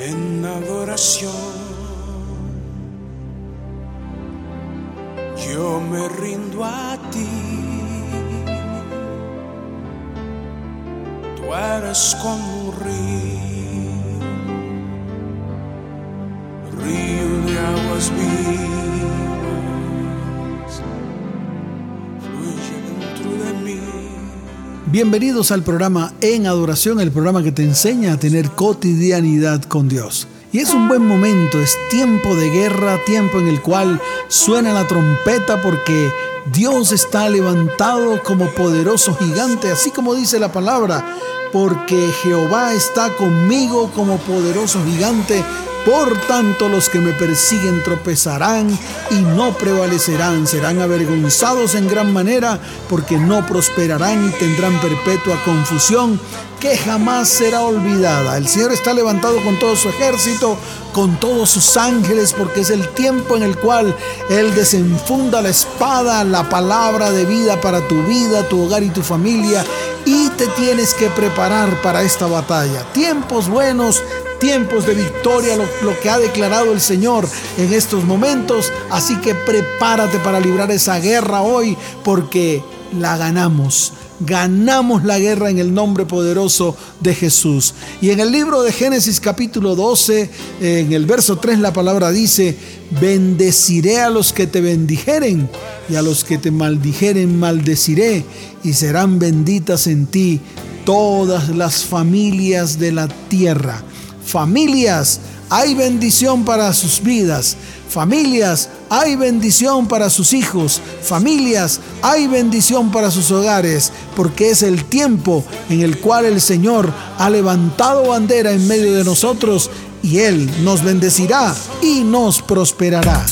en adoración. Yo me rindo a ti. Tú eres como un río, río de aguas vivas. Bienvenidos al programa En Adoración, el programa que te enseña a tener cotidianidad con Dios. Y es un buen momento, es tiempo de guerra, tiempo en el cual suena la trompeta porque Dios está levantado como poderoso gigante, así como dice la palabra, porque Jehová está conmigo como poderoso gigante. Por tanto los que me persiguen tropezarán y no prevalecerán, serán avergonzados en gran manera porque no prosperarán y tendrán perpetua confusión que jamás será olvidada. El Señor está levantado con todo su ejército, con todos sus ángeles, porque es el tiempo en el cual Él desenfunda la espada, la palabra de vida para tu vida, tu hogar y tu familia, y te tienes que preparar para esta batalla. Tiempos buenos, tiempos de victoria, lo, que ha declarado el Señor en estos momentos. Así que prepárate para librar esa guerra hoy, porque la ganamos. Ganamos la guerra en el nombre poderoso de Jesús. Y en el libro de Génesis capítulo 12, en el verso 3, la palabra dice, bendeciré a los que te bendijeren y a los que te maldijeren maldeciré y serán benditas en ti todas las familias de la tierra. Familias, hay bendición para sus vidas. Familias, hay bendición para sus hijos. Familias, hay bendición para sus hogares, porque es el tiempo en el cual el Señor ha levantado bandera en medio de nosotros y Él nos bendecirá y nos prosperará.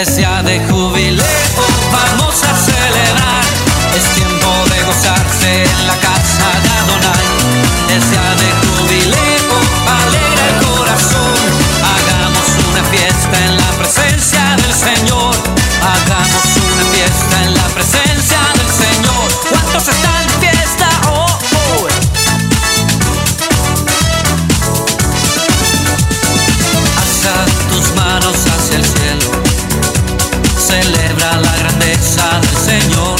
Corazón es día de Señor.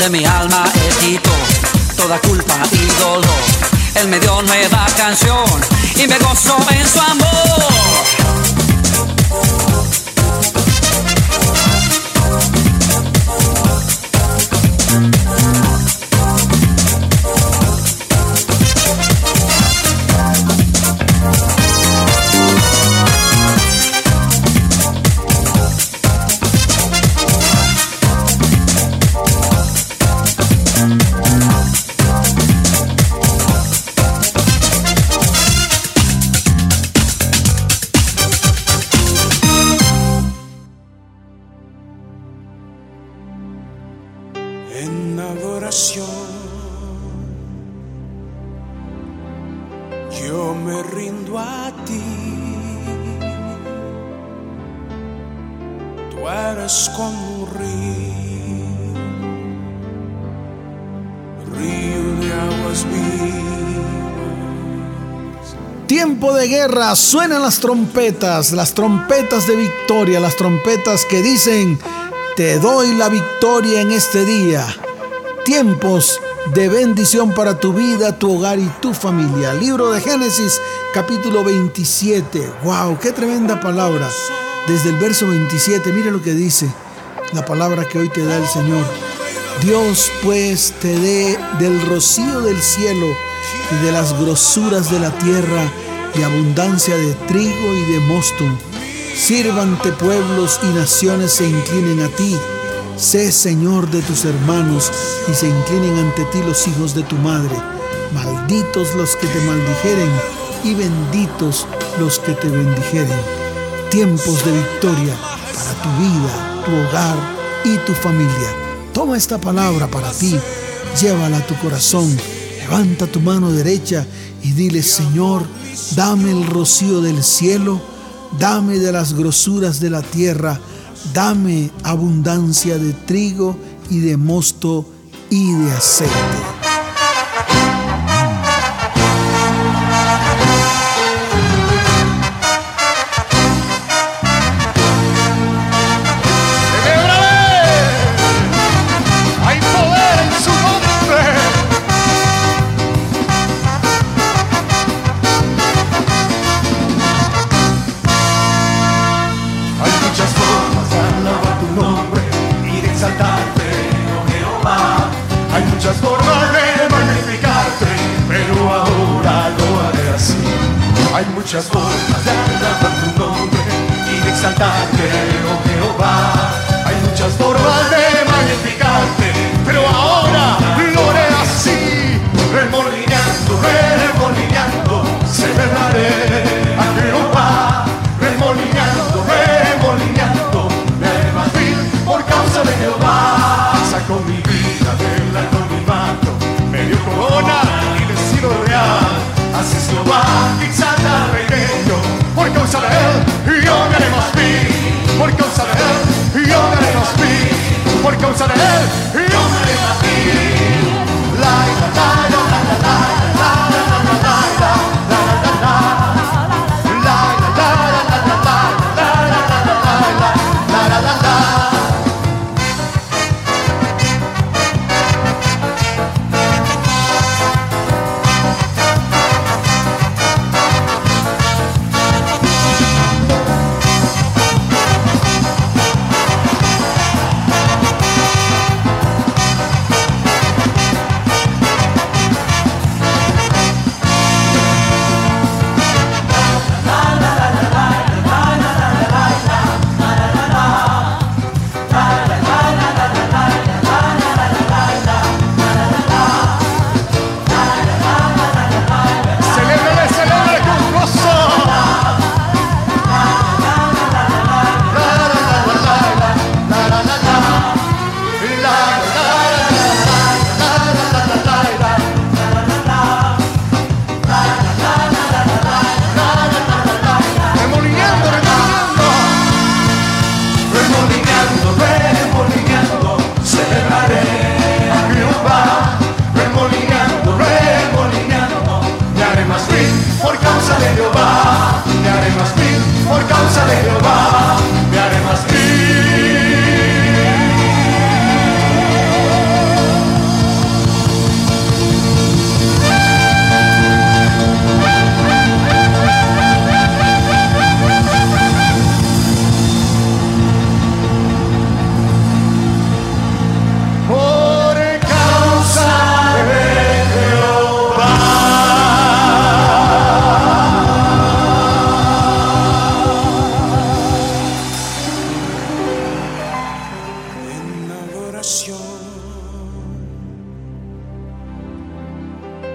de mi alma él quitó toda culpa y dolor. Él me dio nueva canción y me gozó en su amor. Suenan las trompetas, las trompetas de victoria, las trompetas que dicen, te doy la victoria en este día. Tiempos de bendición para tu vida, tu hogar y tu familia. Libro de Génesis, capítulo 27. ¡Wow! ¡Qué tremenda palabra! Desde el verso 27, mire lo que dice la palabra que hoy te da el Señor. Dios pues te dé del rocío del cielo y de las grosuras de la tierra y abundancia de trigo y de mosto. Sírvante pueblos y naciones se inclinen a ti. Sé Señor de tus hermanos y se inclinen ante ti los hijos de tu madre. Malditos los que te maldijeren y benditos los que te bendijeren. Tiempos de victoria para tu vida, tu hogar y tu familia. Toma esta palabra para ti, llévala a tu corazón, levanta tu mano derecha y dile, Señor, Dame el rocío del cielo, dame de las grosuras de la tierra, dame abundancia de trigo y de mosto y de aceite.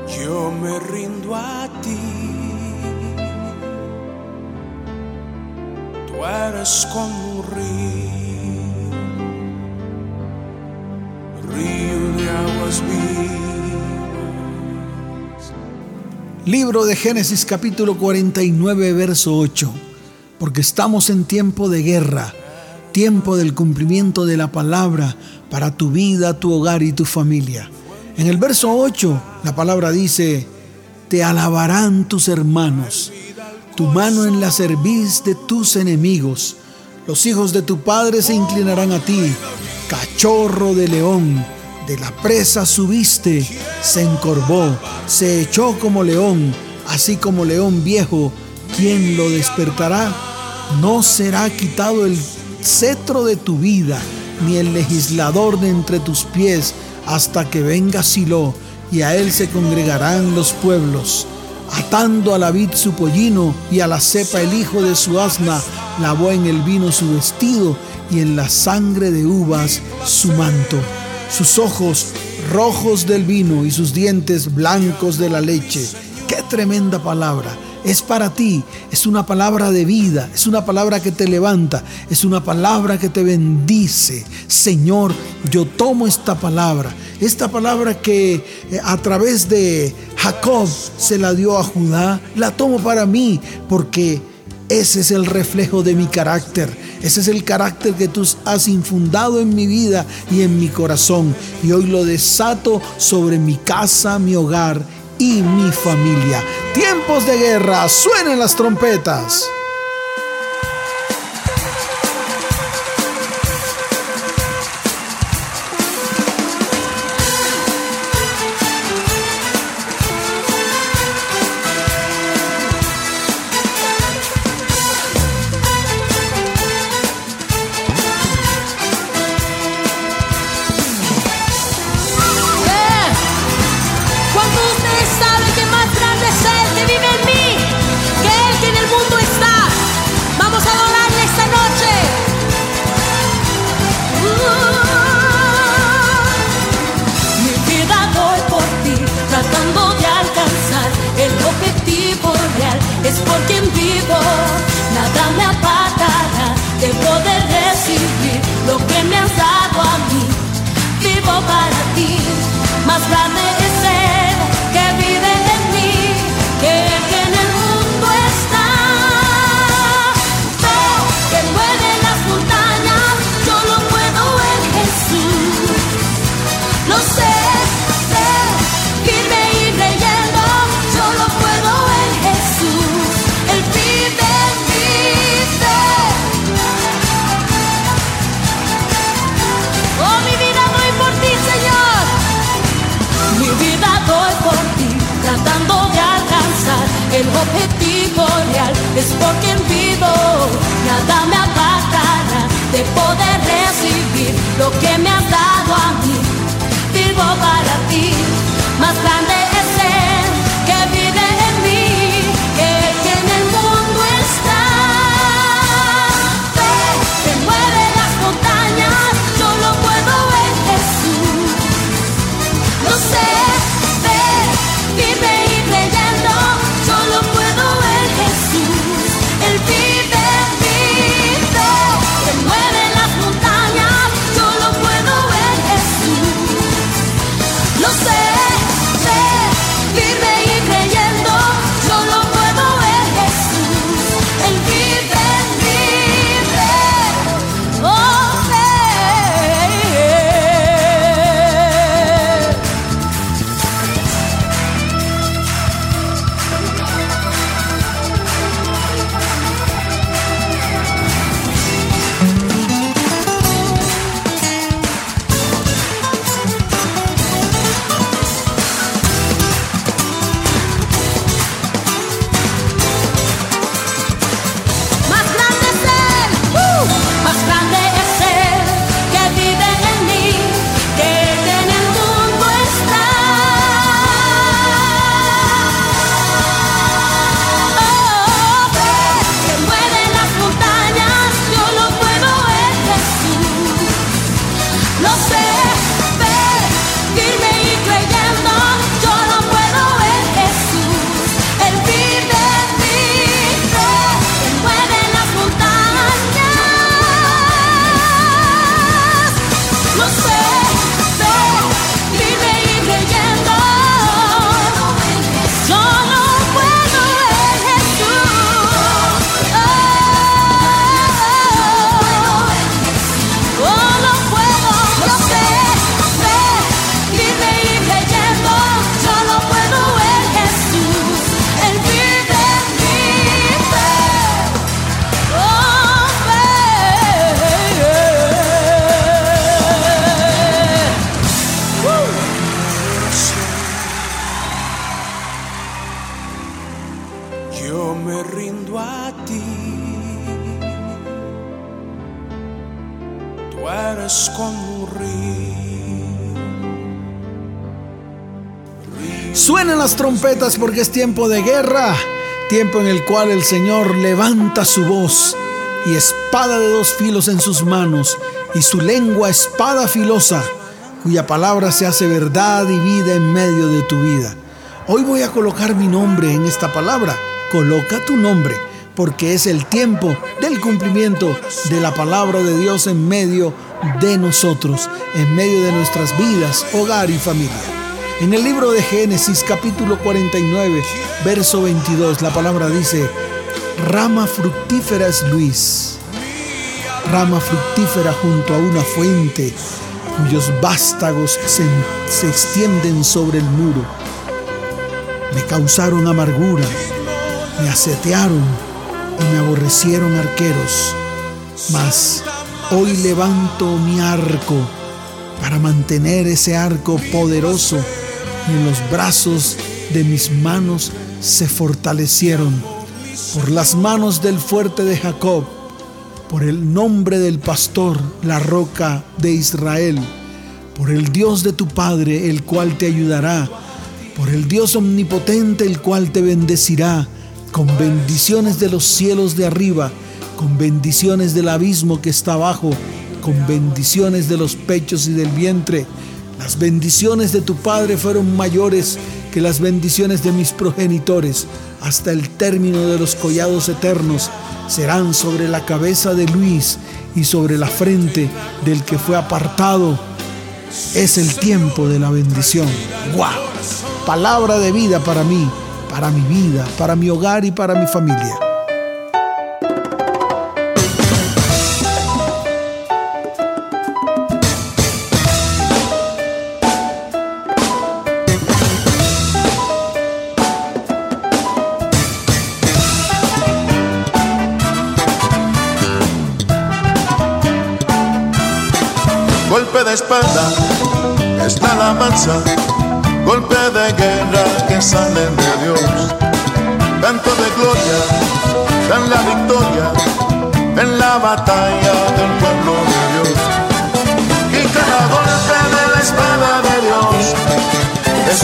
yo me rindo a ti. Tú eres como un río, río de aguas vivas. Libro de Génesis capítulo 49, verso 8. Porque estamos en tiempo de guerra, tiempo del cumplimiento de la palabra para tu vida, tu hogar y tu familia. En el verso 8 la palabra dice, te alabarán tus hermanos, tu mano en la cerviz de tus enemigos. Los hijos de tu padre se inclinarán a ti, cachorro de león, de la presa subiste, se encorvó, se echó como león, así como león viejo, ¿quién lo despertará? No será quitado el cetro de tu vida, ni el legislador de entre tus pies, hasta que venga Silo, y a él se congregarán los pueblos. Atando a la vid su pollino y a la cepa el hijo de su asna, lavó en el vino su vestido y en la sangre de uvas su manto. Sus ojos rojos del vino y sus dientes blancos de la leche. ¡Qué tremenda palabra! Es para ti, es una palabra de vida, es una palabra que te levanta, es una palabra que te bendice. Señor, yo tomo esta palabra, esta palabra que eh, a través de Jacob se la dio a Judá, la tomo para mí porque ese es el reflejo de mi carácter. Ese es el carácter que tú has infundado en mi vida y en mi corazón. Y hoy lo desato sobre mi casa, mi hogar y mi familia. Tiempos de guerra, suenen las trompetas. Las trompetas porque es tiempo de guerra, tiempo en el cual el Señor levanta su voz y espada de dos filos en sus manos y su lengua espada filosa, cuya palabra se hace verdad y vida en medio de tu vida. Hoy voy a colocar mi nombre en esta palabra. Coloca tu nombre, porque es el tiempo del cumplimiento de la palabra de Dios en medio de nosotros, en medio de nuestras vidas, hogar y familia. En el libro de Génesis capítulo 49, verso 22, la palabra dice, rama fructífera es Luis, rama fructífera junto a una fuente cuyos vástagos se, se extienden sobre el muro. Me causaron amargura, me asetearon y me aborrecieron arqueros. Mas hoy levanto mi arco para mantener ese arco poderoso y en los brazos de mis manos se fortalecieron por las manos del fuerte de Jacob, por el nombre del pastor, la roca de Israel, por el Dios de tu Padre, el cual te ayudará, por el Dios omnipotente, el cual te bendecirá, con bendiciones de los cielos de arriba, con bendiciones del abismo que está abajo, con bendiciones de los pechos y del vientre. Las bendiciones de tu Padre fueron mayores que las bendiciones de mis progenitores hasta el término de los collados eternos serán sobre la cabeza de Luis y sobre la frente del que fue apartado. Es el tiempo de la bendición. ¡Wow! Palabra de vida para mí, para mi vida, para mi hogar y para mi familia. Espalda está la mansa, golpe de guerra que salen de Dios. Canto de gloria, dan la victoria en la batalla del pueblo de Dios. Y cada golpe de la espada de Dios es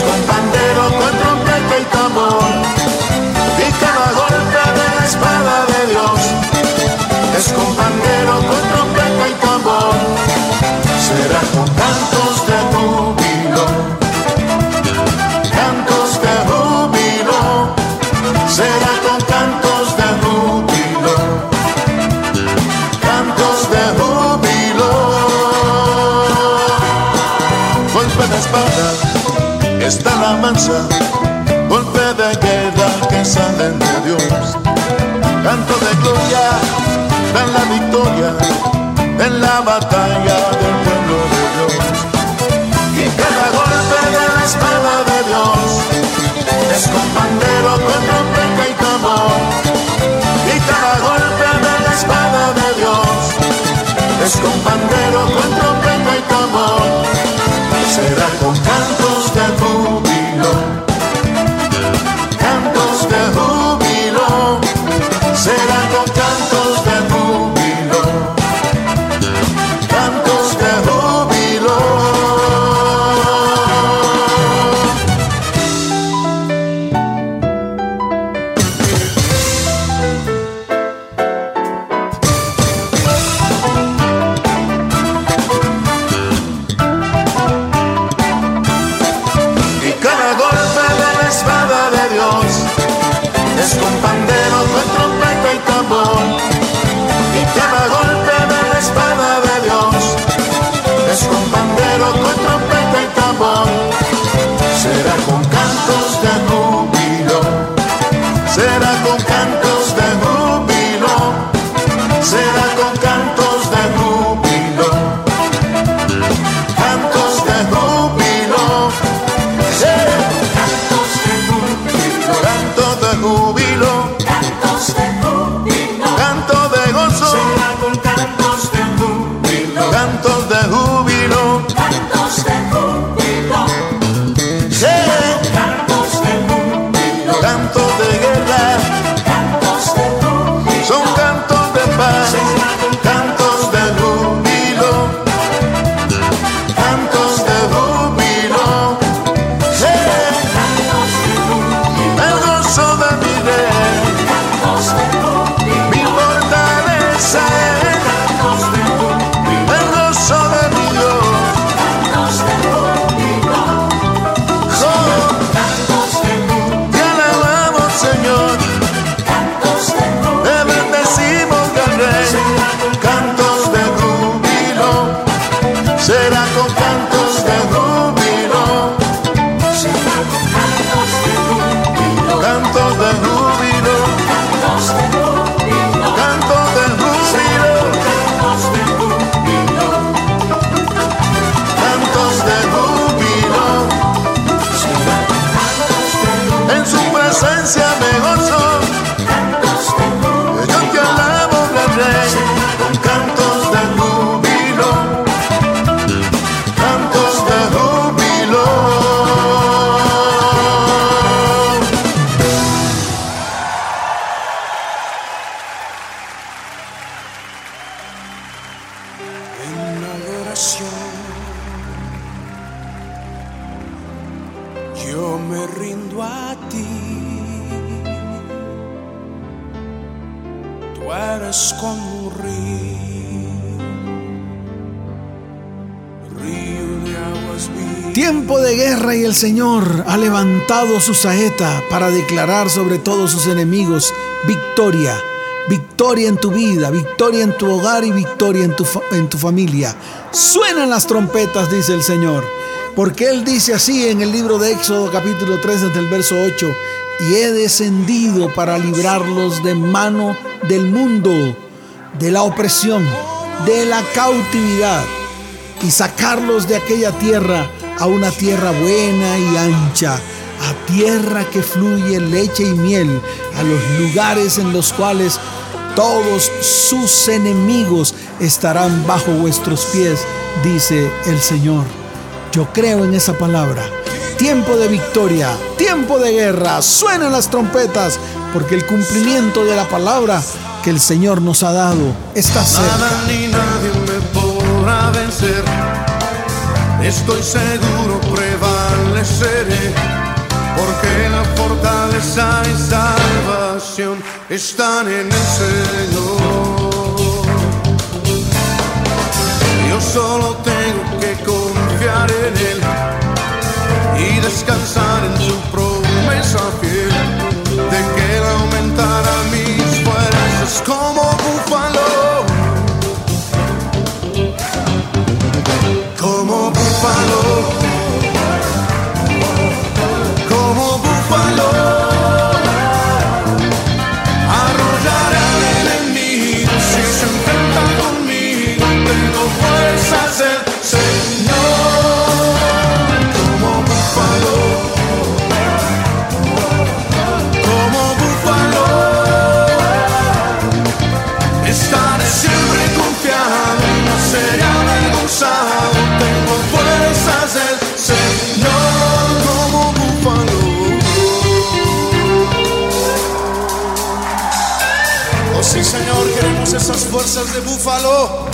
está la mansa, golpe de guerra que salen de Dios, canto de gloria, dan la victoria Señor ha levantado su saeta para declarar sobre todos sus enemigos victoria. Victoria en tu vida, victoria en tu hogar y victoria en tu, en tu familia. Suenan las trompetas, dice el Señor. Porque Él dice así en el libro de Éxodo capítulo 3 desde el verso 8. Y he descendido para librarlos de mano del mundo, de la opresión, de la cautividad y sacarlos de aquella tierra a una tierra buena y ancha, a tierra que fluye leche y miel, a los lugares en los cuales todos sus enemigos estarán bajo vuestros pies, dice el Señor. Yo creo en esa palabra. Tiempo de victoria, tiempo de guerra, suenan las trompetas, porque el cumplimiento de la palabra que el Señor nos ha dado está cerca. Nada ni nadie me podrá vencer. Estoy seguro prevaleceré. Porque la fortaleza y salvación están en el Señor. Yo solo tengo que confiar en Él y descansar en su promesa fiel de que Él aumentará mis fuerzas como Esas fuerzas de búfalo.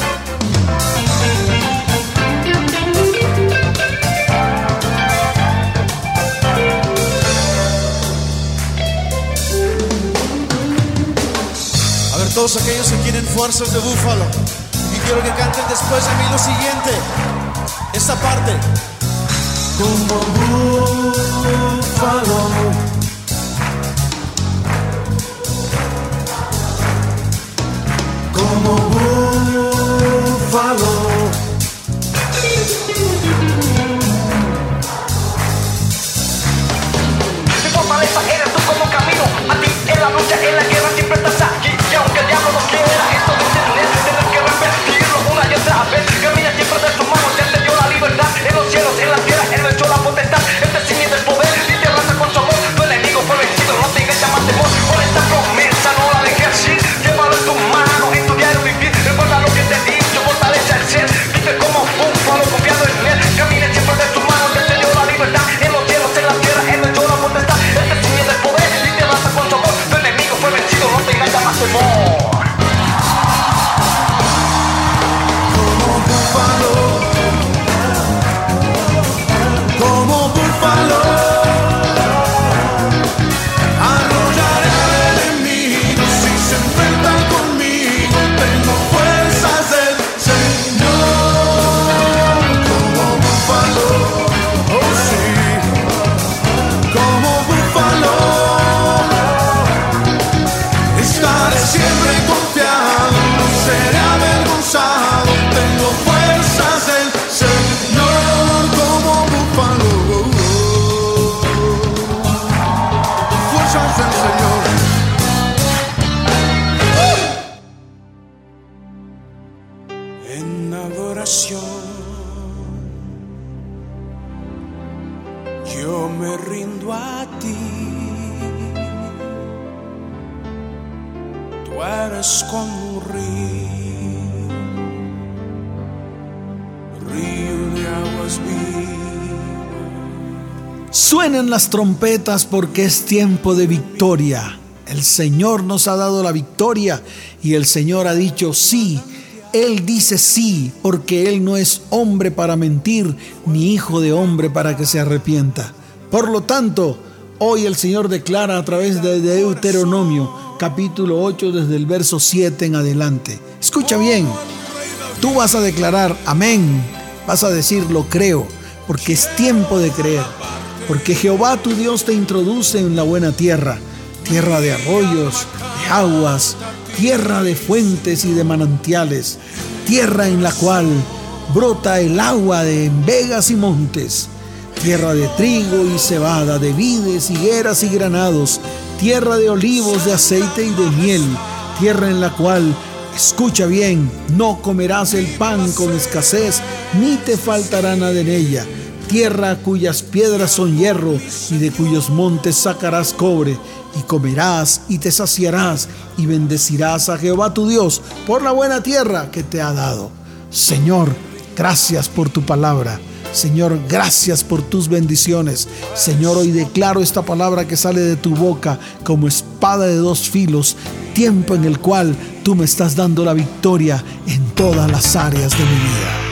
A ver, todos aquellos que quieren fuerzas de búfalo. Y quiero que canten después de mí lo siguiente. Esta parte. Como búfalo. Como búfalo. Mi Río, río de aguas. Suenan las trompetas porque es tiempo de victoria. El Señor nos ha dado la victoria y el Señor ha dicho sí. Él dice sí porque Él no es hombre para mentir ni hijo de hombre para que se arrepienta. Por lo tanto, hoy el Señor declara a través de Deuteronomio capítulo 8 desde el verso 7 en adelante. Escucha bien, tú vas a declarar amén, vas a decir lo creo, porque es tiempo de creer, porque Jehová tu Dios te introduce en la buena tierra, tierra de arroyos, de aguas, tierra de fuentes y de manantiales, tierra en la cual brota el agua de vegas y montes, tierra de trigo y cebada, de vides, higueras y granados, tierra de olivos, de aceite y de miel, tierra en la cual, escucha bien, no comerás el pan con escasez, ni te faltará nada en ella, tierra cuyas piedras son hierro y de cuyos montes sacarás cobre, y comerás y te saciarás y bendecirás a Jehová tu Dios por la buena tierra que te ha dado. Señor, gracias por tu palabra. Señor, gracias por tus bendiciones. Señor, hoy declaro esta palabra que sale de tu boca como espada de dos filos, tiempo en el cual tú me estás dando la victoria en todas las áreas de mi vida.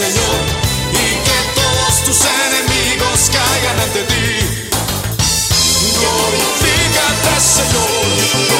Señor, y que todos tus enemigos caigan ante ti. Glorifícate, Señor,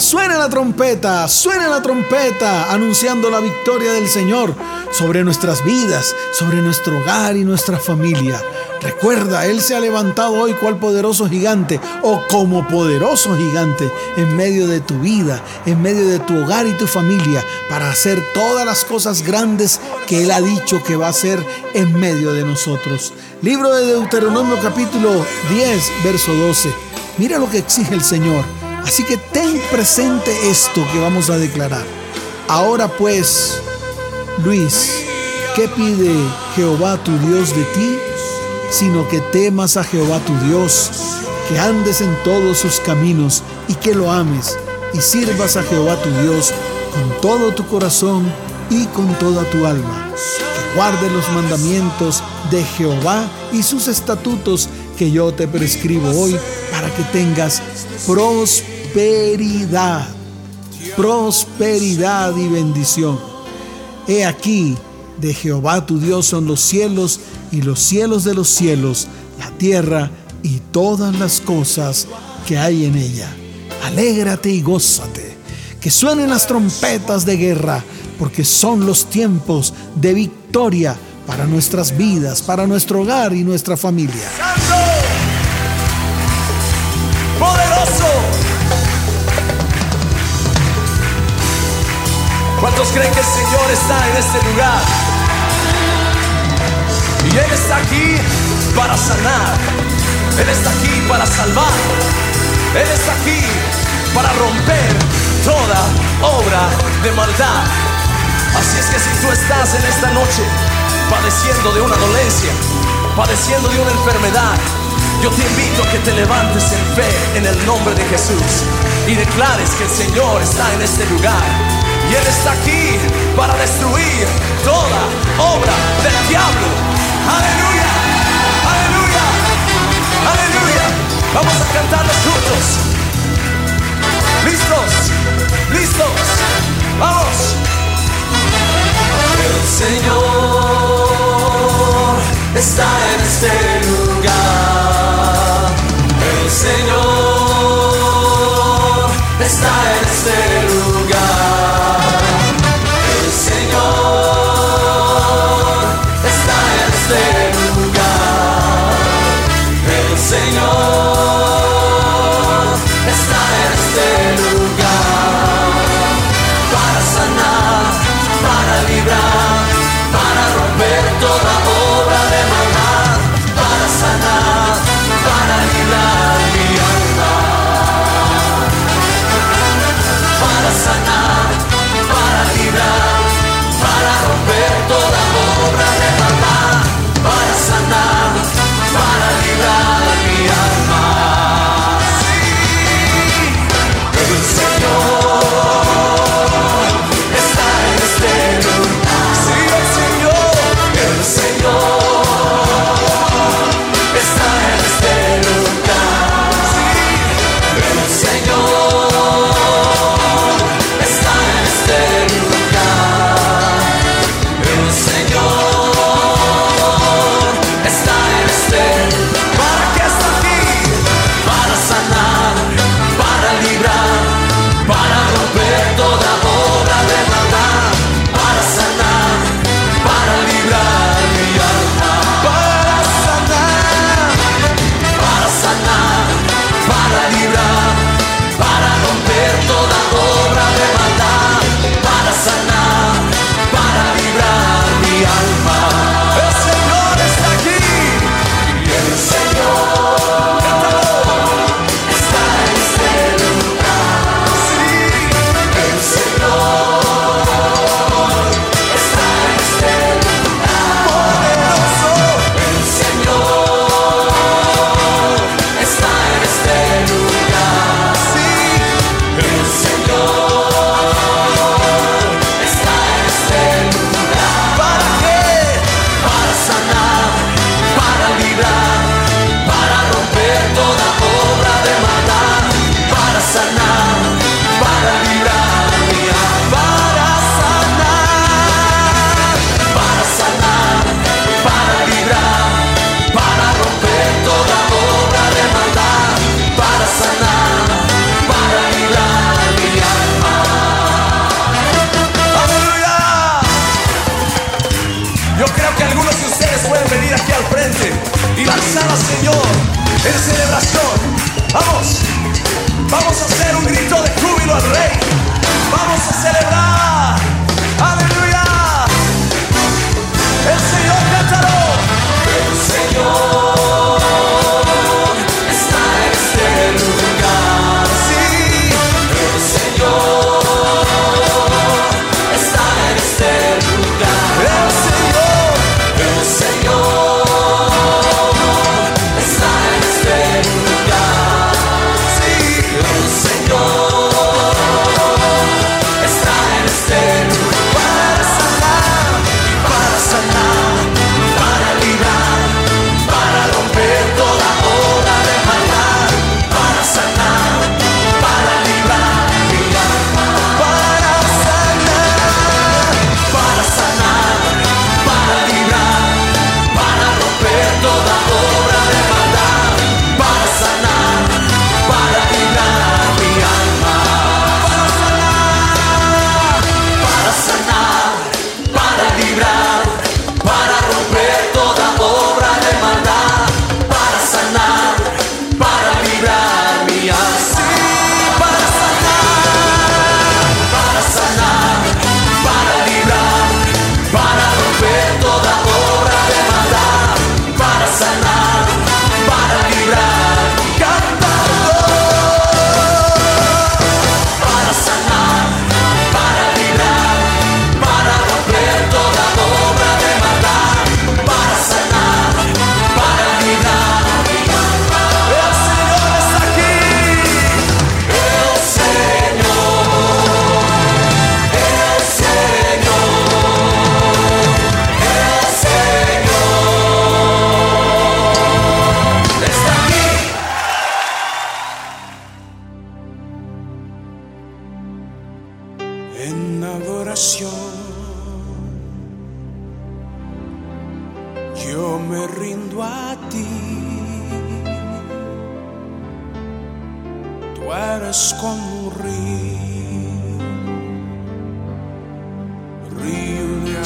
Suena la trompeta, suena la trompeta, anunciando la victoria del Señor sobre nuestras vidas, sobre nuestro hogar y nuestra familia. Recuerda, Él se ha levantado hoy cual poderoso gigante o como poderoso gigante en medio de tu vida, en medio de tu hogar y tu familia, para hacer todas las cosas grandes que Él ha dicho que va a hacer en medio de nosotros. Libro de Deuteronomio capítulo 10, verso 12. Mira lo que exige el Señor. Así que ten presente esto que vamos a declarar. Ahora pues, Luis, ¿qué pide Jehová tu Dios de ti? Sino que temas a Jehová tu Dios, que andes en todos sus caminos y que lo ames y sirvas a Jehová tu Dios con todo tu corazón y con toda tu alma. Que guardes los mandamientos de Jehová y sus estatutos que yo te prescribo hoy para que tengas prosperidad, prosperidad y bendición. He aquí, de Jehová tu Dios son los cielos y los cielos de los cielos, la tierra y todas las cosas que hay en ella. Alégrate y gózate, que suenen las trompetas de guerra, porque son los tiempos de victoria para nuestras vidas, para nuestro hogar y nuestra familia. ¿Cuántos creen que el Señor está en este lugar? Y Él está aquí para sanar. Él está aquí para salvar. Él está aquí para romper toda obra de maldad. Así es que si tú estás en esta noche padeciendo de una dolencia, padeciendo de una enfermedad, yo te invito a que te levantes en fe en el nombre de Jesús y declares que el Señor está en este lugar. Y Él está aquí para destruir toda obra del diablo. Aleluya, aleluya, aleluya. Vamos a cantarlos juntos. ¿Listos? ¿Listos? Vamos. El Señor está en este lugar. El Señor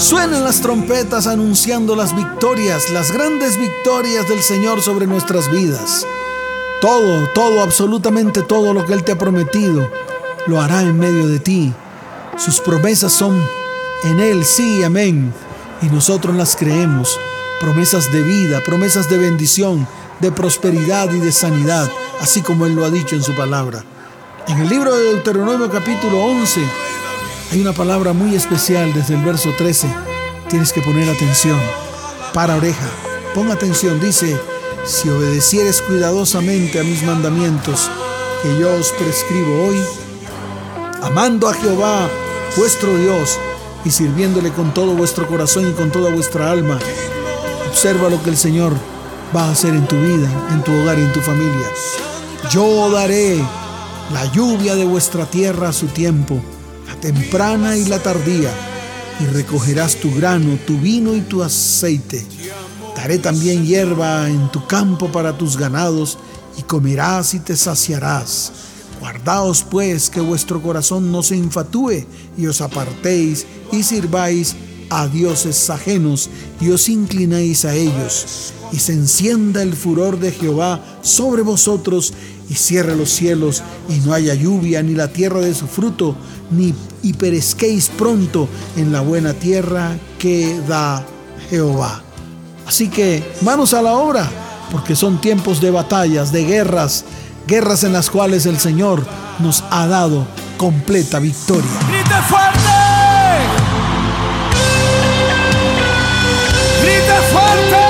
Suenan las trompetas anunciando las victorias, las grandes victorias del Señor sobre nuestras vidas. Todo, todo, absolutamente todo lo que Él te ha prometido, lo hará en medio de ti. Sus promesas son en Él, sí, amén. Y nosotros las creemos. Promesas de vida, promesas de bendición, de prosperidad y de sanidad, así como Él lo ha dicho en su palabra. En el libro de Deuteronomio capítulo 11 hay una palabra muy especial desde el verso 13. Tienes que poner atención. Para oreja. Pon atención. Dice, si obedecieres cuidadosamente a mis mandamientos que yo os prescribo hoy, amando a Jehová, vuestro Dios, y sirviéndole con todo vuestro corazón y con toda vuestra alma, observa lo que el Señor va a hacer en tu vida, en tu hogar y en tu familia. Yo daré la lluvia de vuestra tierra a su tiempo, temprana y la tardía, y recogerás tu grano, tu vino y tu aceite. Daré también hierba en tu campo para tus ganados, y comerás y te saciarás. Guardaos pues que vuestro corazón no se infatúe y os apartéis y sirváis a dioses ajenos y os inclinéis a ellos. Y se encienda el furor de Jehová sobre vosotros y cierre los cielos y no haya lluvia ni la tierra de su fruto, ni y perezquéis pronto en la buena tierra que da Jehová. Así que manos a la obra, porque son tiempos de batallas, de guerras, guerras en las cuales el Señor nos ha dado completa victoria. ¡Grite fuerte! ¡Grite fuerte!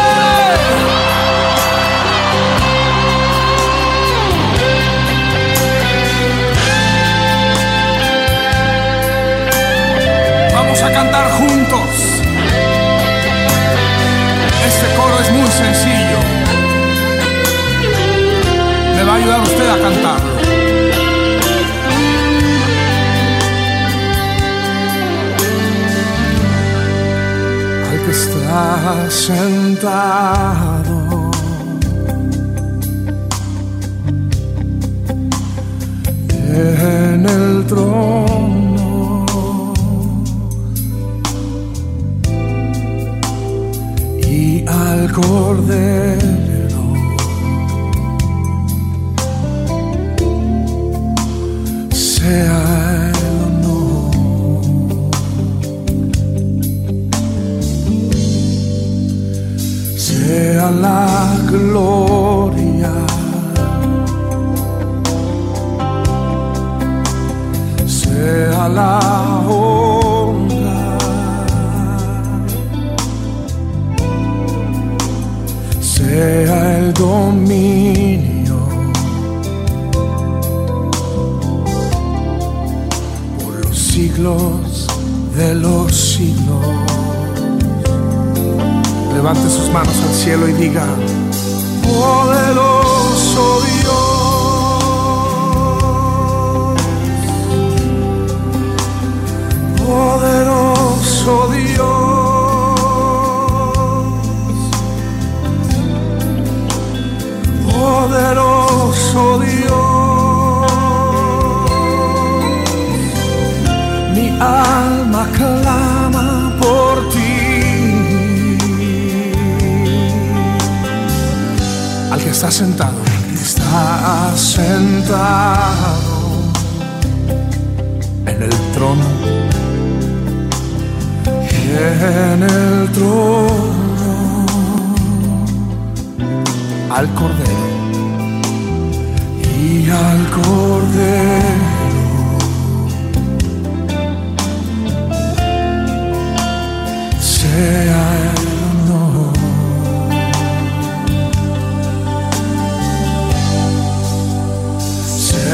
está sentado, está sentado en el trono, en el trono al cordero. Y al cordero. Sea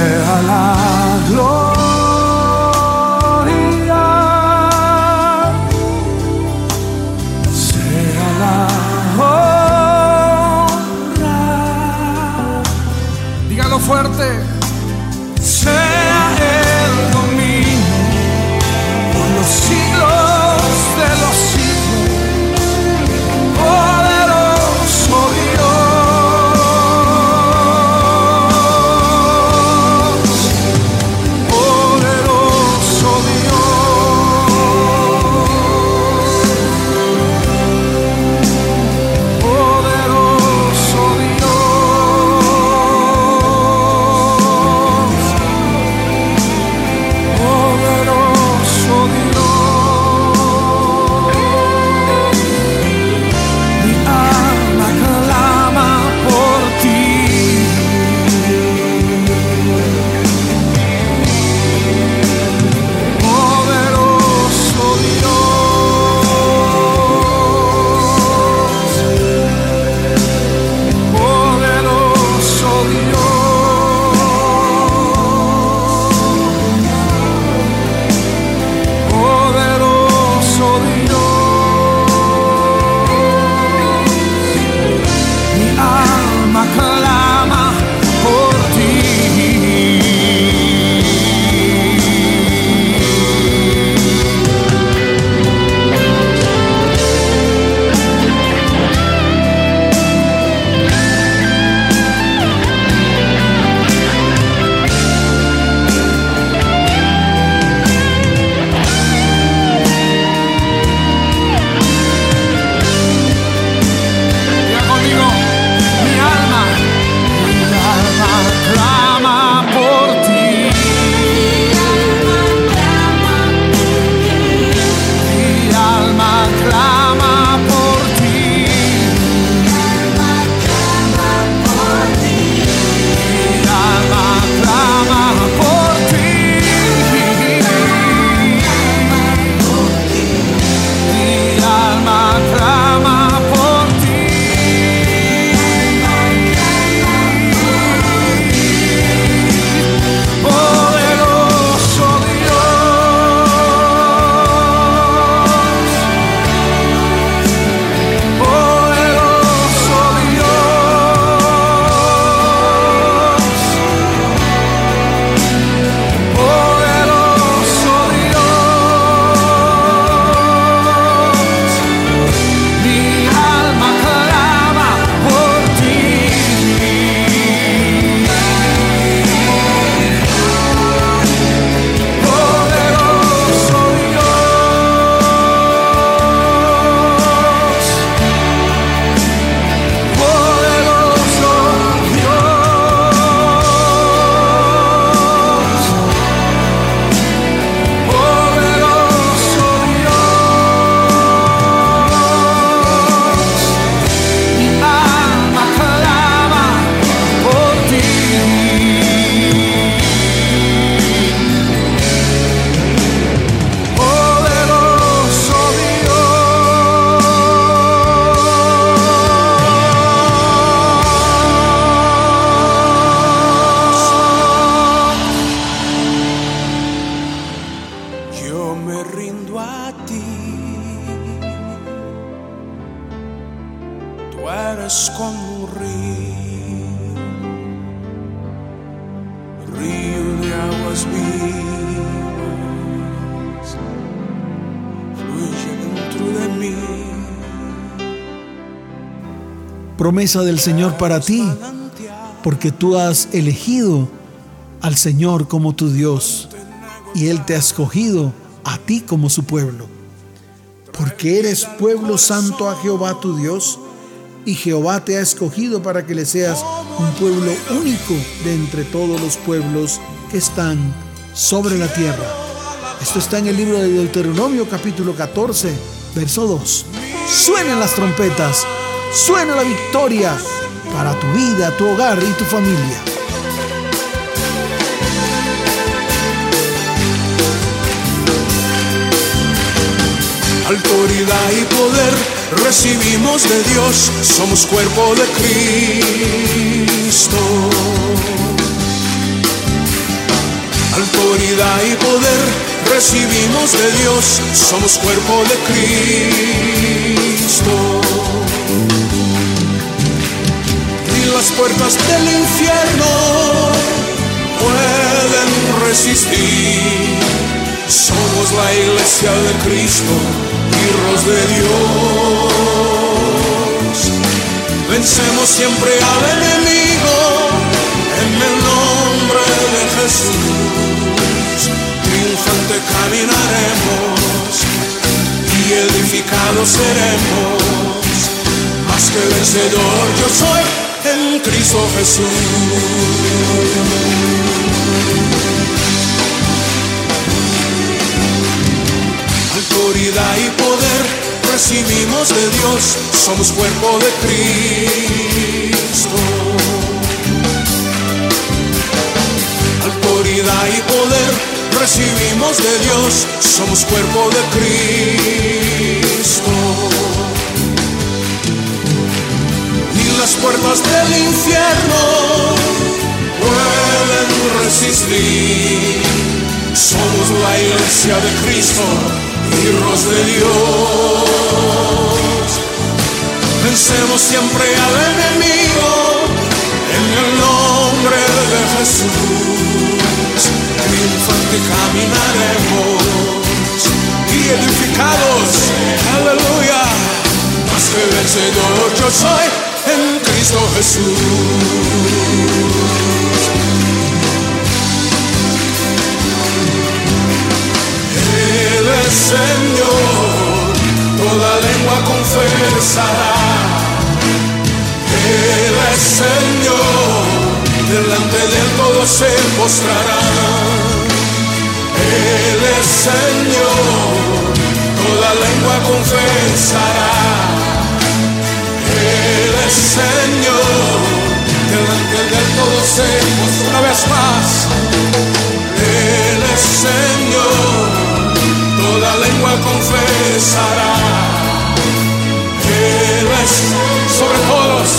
והלג לא Del Señor para ti, porque tú has elegido al Señor como tu Dios y Él te ha escogido a ti como su pueblo. Porque eres pueblo santo a Jehová tu Dios y Jehová te ha escogido para que le seas un pueblo único de entre todos los pueblos que están sobre la tierra. Esto está en el libro de Deuteronomio capítulo 14, verso 2. Suenan las trompetas, suena la victoria para tu vida, tu hogar y tu familia. Autoridad y poder recibimos de Dios, somos cuerpo de Cristo. Autoridad y poder recibimos de Dios, somos cuerpo de Cristo. Las puertas del infierno pueden resistir. Somos la iglesia de Cristo, hijos de Dios. Vencemos siempre al enemigo en el nombre de Jesús. Triunfante caminaremos y edificados seremos. Más que vencedor yo soy Cristo Jesús. Autoridad y poder recibimos de Dios, somos cuerpo de Cristo. Autoridad y poder recibimos de Dios, somos cuerpo de Cristo. Puertas del infierno pueden resistir. Somos la iglesia de Cristo, hijos de Dios. Vencemos siempre al enemigo en el nombre de Jesús. Triunfante caminaremos y edificados, aleluya. Más que vencedor yo soy Cristo Jesús. Él es Señor, toda lengua confesará. Él es Señor, delante de él todos se postrará. Él es Señor, toda lengua confesará. Él es Señor, delante de todos postrará. Una vez más, Él es Señor, toda lengua confesará. Él es sobre todos,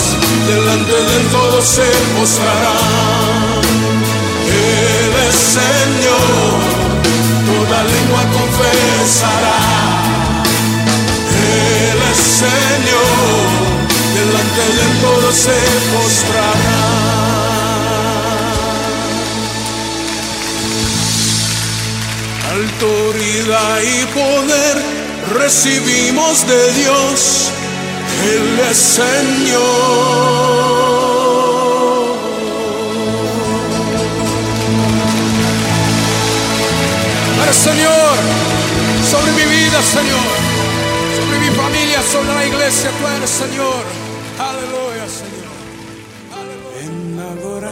delante de todos se postrarán. Él es Señor, toda lengua confesará. Él es Señor, delante de él todos se postrarán. Autoridad y poder recibimos de Dios, Él es Señor. Señor, sobre mi vida, Señor, sobre mi familia, sobre la iglesia, tú eres Señor.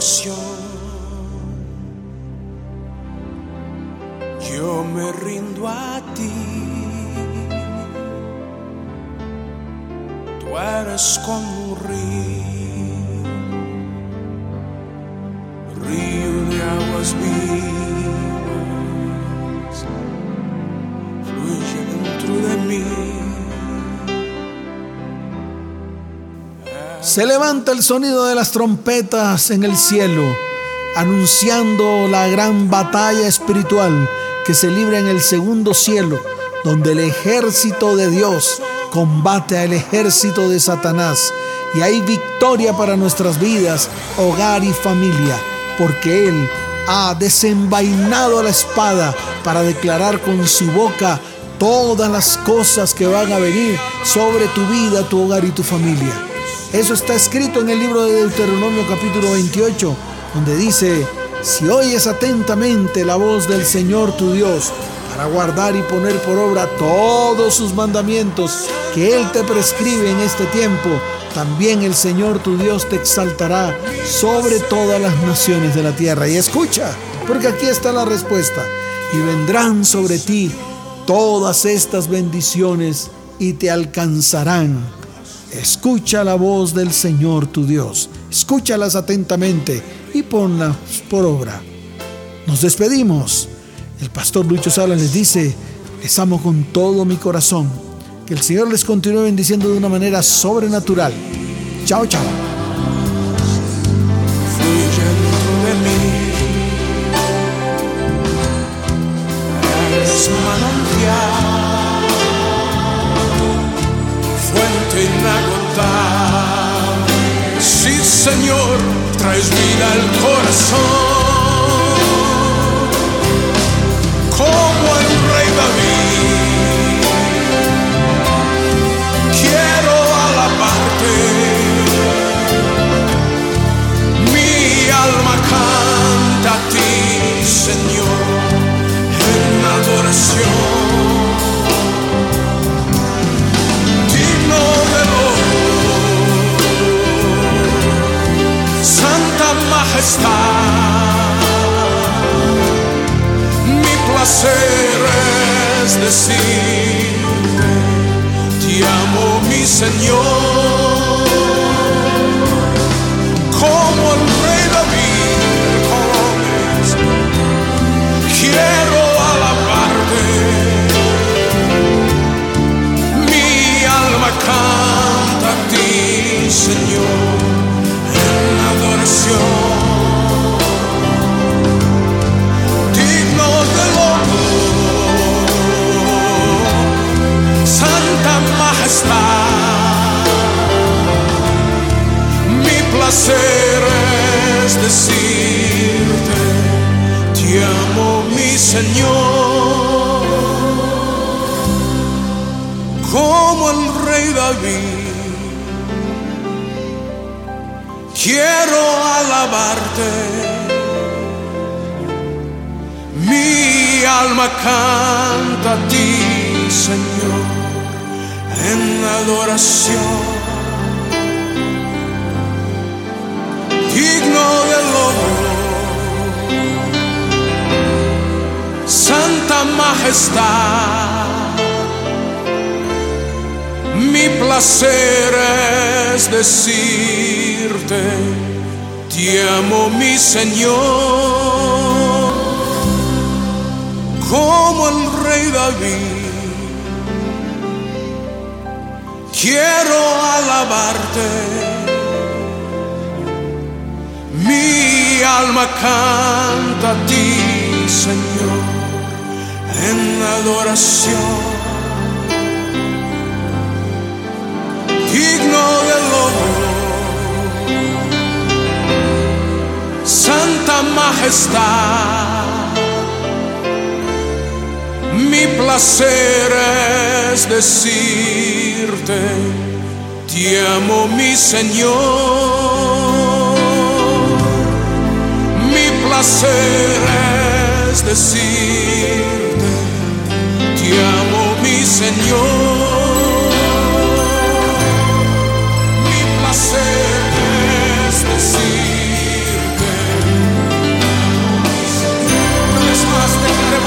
Adoración. Yo me rindo a ti. Tú eres como un río, río de aguas vivas, Se levanta el sonido de las trompetas en el cielo, anunciando la gran batalla espiritual que se libra en el segundo cielo, donde el ejército de Dios combate al ejército de Satanás y hay victoria para nuestras vidas, hogar y familia, porque Él ha desenvainado la espada para declarar con su boca todas las cosas que van a venir sobre tu vida, tu hogar y tu familia. Eso está escrito en el libro de Deuteronomio capítulo 28, donde dice, si oyes atentamente la voz del Señor tu Dios, para guardar y poner por obra todos sus mandamientos que Él te prescribe en este tiempo, también el Señor tu Dios te exaltará sobre todas las naciones de la tierra. Y escucha, porque aquí está la respuesta. Y vendrán sobre ti todas estas bendiciones y te alcanzarán. Escucha la voz del Señor tu Dios. Escúchalas atentamente y ponlas por obra. Nos despedimos. El pastor Lucho Sala les dice, les amo con todo mi corazón. Que el Señor les continúe bendiciendo de una manera sobrenatural. Chao, chao. Señor, traes vida al corazón. Señor Señor, como el rey David. Quiero alabarte. Mi alma canta a ti, Señor, en adoración. Digno del honor, Santa Majestad. Mi placer es decirte, te amo mi Señor mi placer es decirte, te amo mi Señor.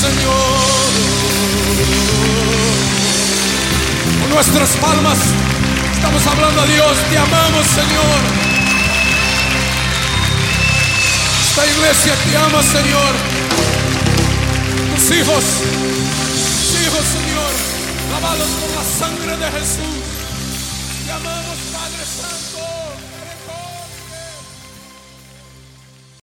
Señor. Señor. nuestras palmas estamos hablando a Dios. Te amamos, Señor. Esta iglesia te ama, Señor. Tus hijos, tus hijos, Señor, lavados por la sangre de Jesús.